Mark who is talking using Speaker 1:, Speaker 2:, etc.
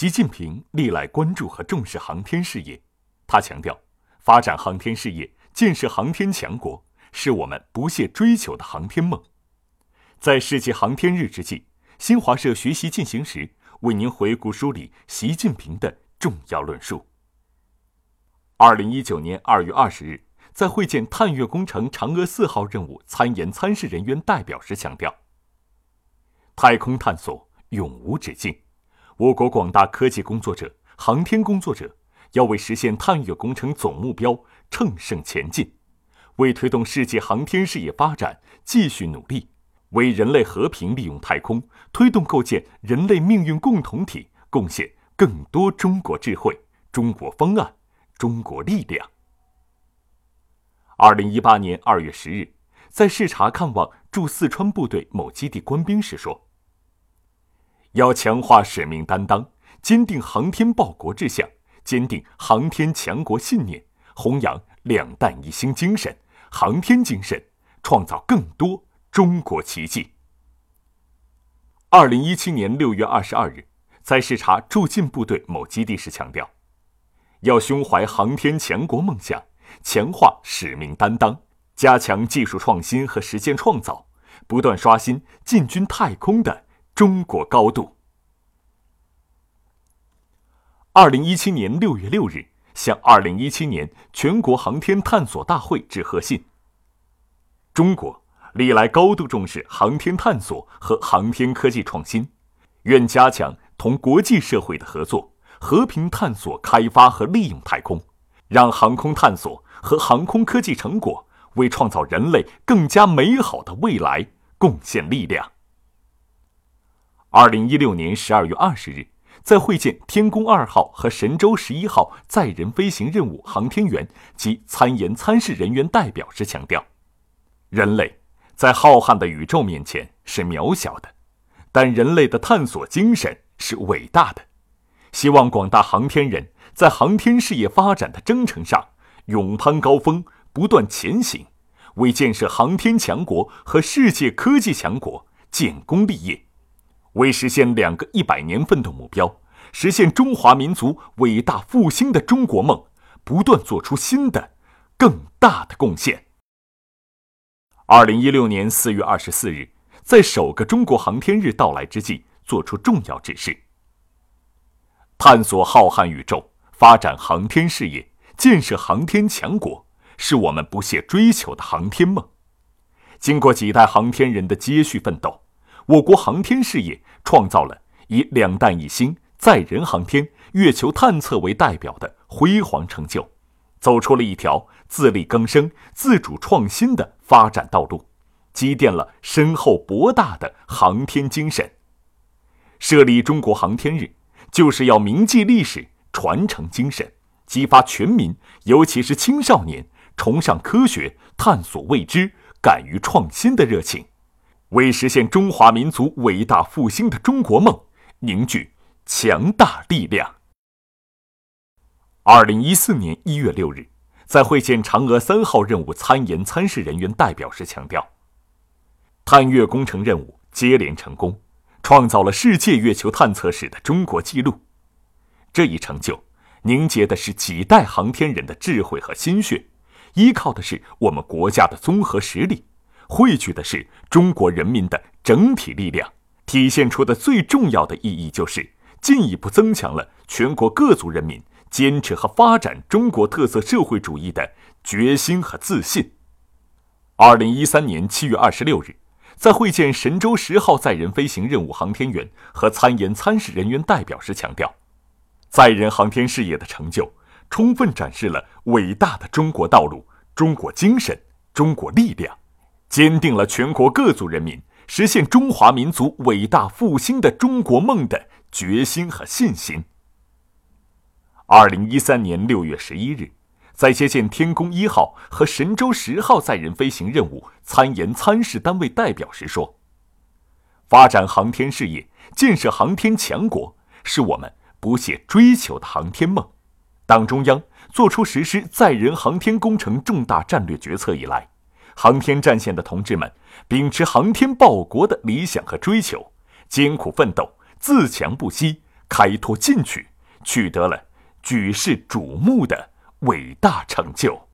Speaker 1: 习近平历来关注和重视航天事业，他强调，发展航天事业、建设航天强国是我们不懈追求的航天梦。在世界航天日之际，新华社学习进行时为您回顾梳理习近平的重要论述。二零一九年二月二十日，在会见探月工程嫦娥四号任务参研参试人员代表时强调，太空探索永无止境。我国广大科技工作者、航天工作者要为实现探月工程总目标乘胜前进，为推动世界航天事业发展继续努力，为人类和平利用太空、推动构建人类命运共同体贡献更多中国智慧、中国方案、中国力量。二零一八年二月十日，在视察看望驻四川部队某基地官兵时说。要强化使命担当，坚定航天报国志向，坚定航天强国信念，弘扬两弹一星精神、航天精神，创造更多中国奇迹。二零一七年六月二十二日，在视察驻晋部队某基地时强调，要胸怀航天强国梦想，强化使命担当，加强技术创新和实践创造，不断刷新进军太空的。中国高度。二零一七年六月六日，向二零一七年全国航天探索大会致贺信。中国历来高度重视航天探索和航天科技创新，愿加强同国际社会的合作，和平探索、开发和利用太空，让航空探索和航空科技成果为创造人类更加美好的未来贡献力量。二零一六年十二月二十日，在会见天宫二号和神舟十一号载人飞行任务航天员及参研参试人员代表时强调，人类在浩瀚的宇宙面前是渺小的，但人类的探索精神是伟大的。希望广大航天人在航天事业发展的征程上勇攀高峰，不断前行，为建设航天强国和世界科技强国建功立业。为实现两个一百年奋斗目标，实现中华民族伟大复兴的中国梦，不断做出新的、更大的贡献。二零一六年四月二十四日，在首个中国航天日到来之际，作出重要指示：探索浩瀚宇宙，发展航天事业，建设航天强国，是我们不懈追求的航天梦。经过几代航天人的接续奋斗。我国航天事业创造了以两弹一星、载人航天、月球探测为代表的辉煌成就，走出了一条自力更生、自主创新的发展道路，积淀了深厚博大的航天精神。设立中国航天日，就是要铭记历史、传承精神，激发全民，尤其是青少年崇尚科学、探索未知、敢于创新的热情。为实现中华民族伟大复兴的中国梦凝聚强大力量。二零一四年一月六日，在会见嫦娥三号任务参研参试人员代表时强调，探月工程任务接连成功，创造了世界月球探测史的中国纪录。这一成就凝结的是几代航天人的智慧和心血，依靠的是我们国家的综合实力。汇聚的是中国人民的整体力量，体现出的最重要的意义就是进一步增强了全国各族人民坚持和发展中国特色社会主义的决心和自信。二零一三年七月二十六日，在会见神舟十号载人飞行任务航天员和参研参试人员代表时强调，载人航天事业的成就，充分展示了伟大的中国道路、中国精神、中国力量。坚定了全国各族人民实现中华民族伟大复兴的中国梦的决心和信心。二零一三年六月十一日，在接见天宫一号和神舟十号载人飞行任务参研参试单位代表时说：“发展航天事业，建设航天强国，是我们不懈追求的航天梦。党中央作出实施载人航天工程重大战略决策以来。”航天战线的同志们，秉持航天报国的理想和追求，艰苦奋斗，自强不息，开拓进取，取得了举世瞩目的伟大成就。